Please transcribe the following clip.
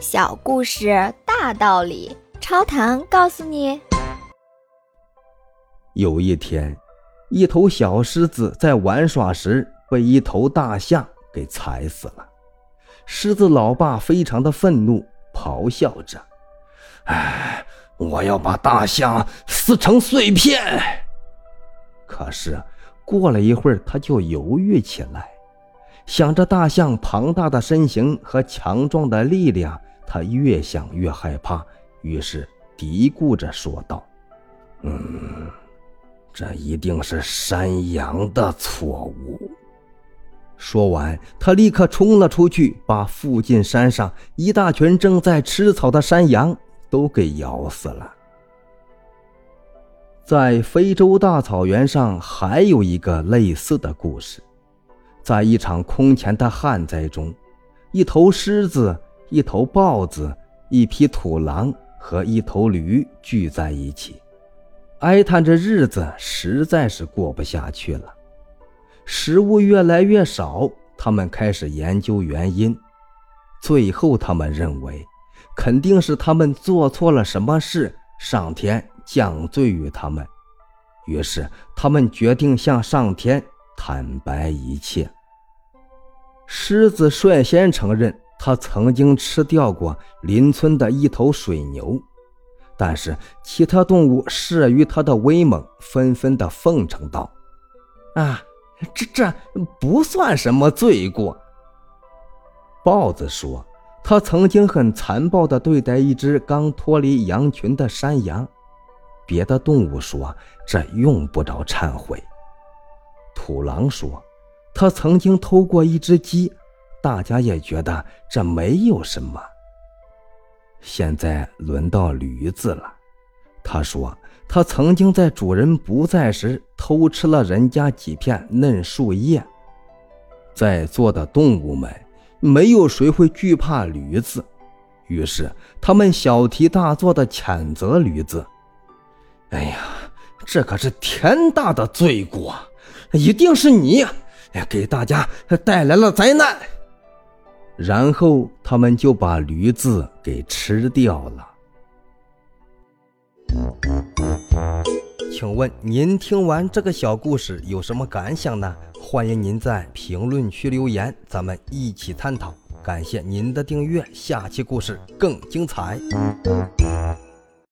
小故事大道理，超糖告诉你。有一天，一头小狮子在玩耍时被一头大象给踩死了。狮子老爸非常的愤怒，咆哮着：“哎，我要把大象撕成碎片！”可是过了一会儿，他就犹豫起来，想着大象庞大的身形和强壮的力量。他越想越害怕，于是嘀咕着说道：“嗯，这一定是山羊的错误。”说完，他立刻冲了出去，把附近山上一大群正在吃草的山羊都给咬死了。在非洲大草原上，还有一个类似的故事，在一场空前的旱灾中，一头狮子。一头豹子、一匹土狼和一头驴聚在一起，哀叹着日子实在是过不下去了。食物越来越少，他们开始研究原因。最后，他们认为肯定是他们做错了什么事，上天降罪于他们。于是，他们决定向上天坦白一切。狮子率先承认。他曾经吃掉过邻村的一头水牛，但是其他动物慑于他的威猛，纷纷的奉承道：“啊，这这不算什么罪过。”豹子说：“他曾经很残暴的对待一只刚脱离羊群的山羊。”别的动物说：“这用不着忏悔。”土狼说：“他曾经偷过一只鸡。”大家也觉得这没有什么。现在轮到驴子了，他说他曾经在主人不在时偷吃了人家几片嫩树叶。在座的动物们没有谁会惧怕驴子，于是他们小题大做的谴责驴子。哎呀，这可是天大的罪过，一定是你，给大家带来了灾难。然后他们就把驴子给吃掉了。请问您听完这个小故事有什么感想呢？欢迎您在评论区留言，咱们一起探讨。感谢您的订阅，下期故事更精彩。